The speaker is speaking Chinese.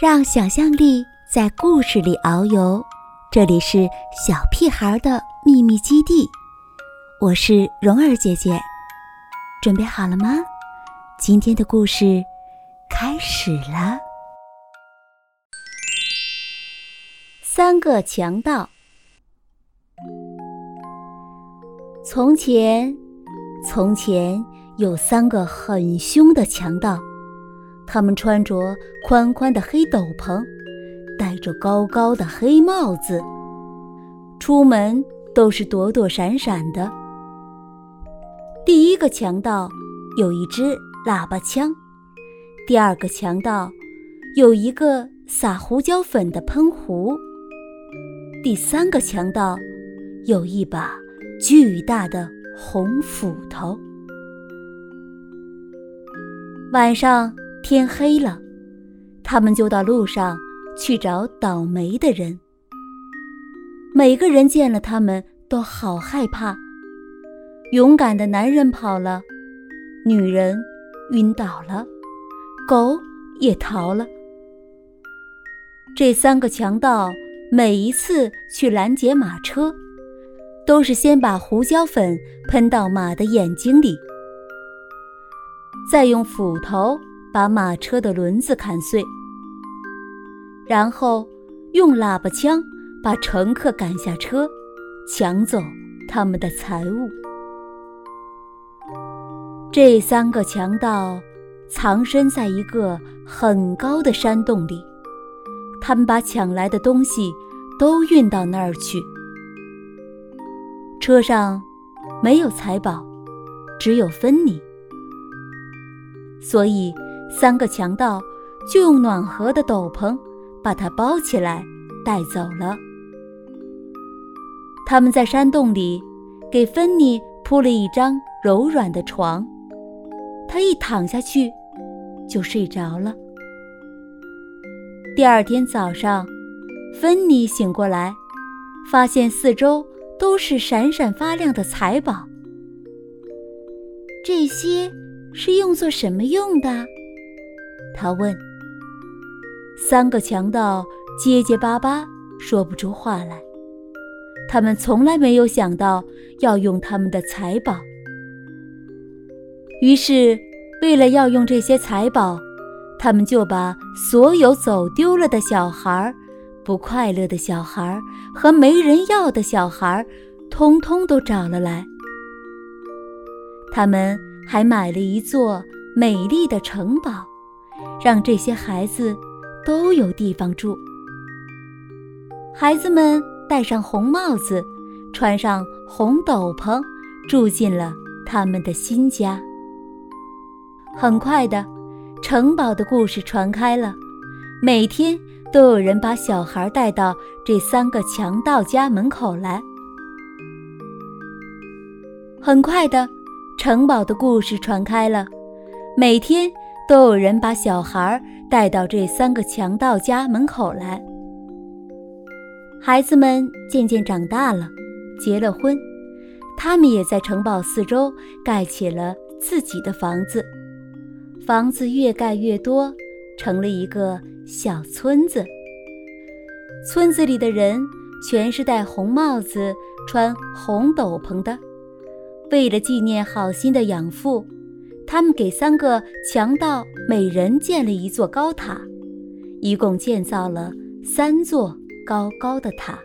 让想象力在故事里遨游，这里是小屁孩的秘密基地。我是蓉儿姐姐，准备好了吗？今天的故事开始了。三个强盗。从前，从前有三个很凶的强盗。他们穿着宽宽的黑斗篷，戴着高高的黑帽子，出门都是躲躲闪闪的。第一个强盗有一支喇叭枪，第二个强盗有一个撒胡椒粉的喷壶，第三个强盗有一把巨大的红斧头。晚上。天黑了，他们就到路上去找倒霉的人。每个人见了他们都好害怕。勇敢的男人跑了，女人晕倒了，狗也逃了。这三个强盗每一次去拦截马车，都是先把胡椒粉喷到马的眼睛里，再用斧头。把马车的轮子砍碎，然后用喇叭枪把乘客赶下车，抢走他们的财物。这三个强盗藏身在一个很高的山洞里，他们把抢来的东西都运到那儿去。车上没有财宝，只有芬妮，所以。三个强盗就用暖和的斗篷把它包起来带走了。他们在山洞里给芬妮铺了一张柔软的床，她一躺下去就睡着了。第二天早上，芬妮醒过来，发现四周都是闪闪发亮的财宝。这些是用作什么用的？他问：“三个强盗结结巴巴说不出话来。他们从来没有想到要用他们的财宝。于是，为了要用这些财宝，他们就把所有走丢了的小孩、不快乐的小孩和没人要的小孩，通通都找了来。他们还买了一座美丽的城堡。”让这些孩子都有地方住。孩子们戴上红帽子，穿上红斗篷，住进了他们的新家。很快的，城堡的故事传开了，每天都有人把小孩带到这三个强盗家门口来。很快的，城堡的故事传开了，每天。都有人把小孩带到这三个强盗家门口来。孩子们渐渐长大了，结了婚，他们也在城堡四周盖起了自己的房子。房子越盖越多，成了一个小村子。村子里的人全是戴红帽子、穿红斗篷的，为了纪念好心的养父。他们给三个强盗每人建了一座高塔，一共建造了三座高高的塔。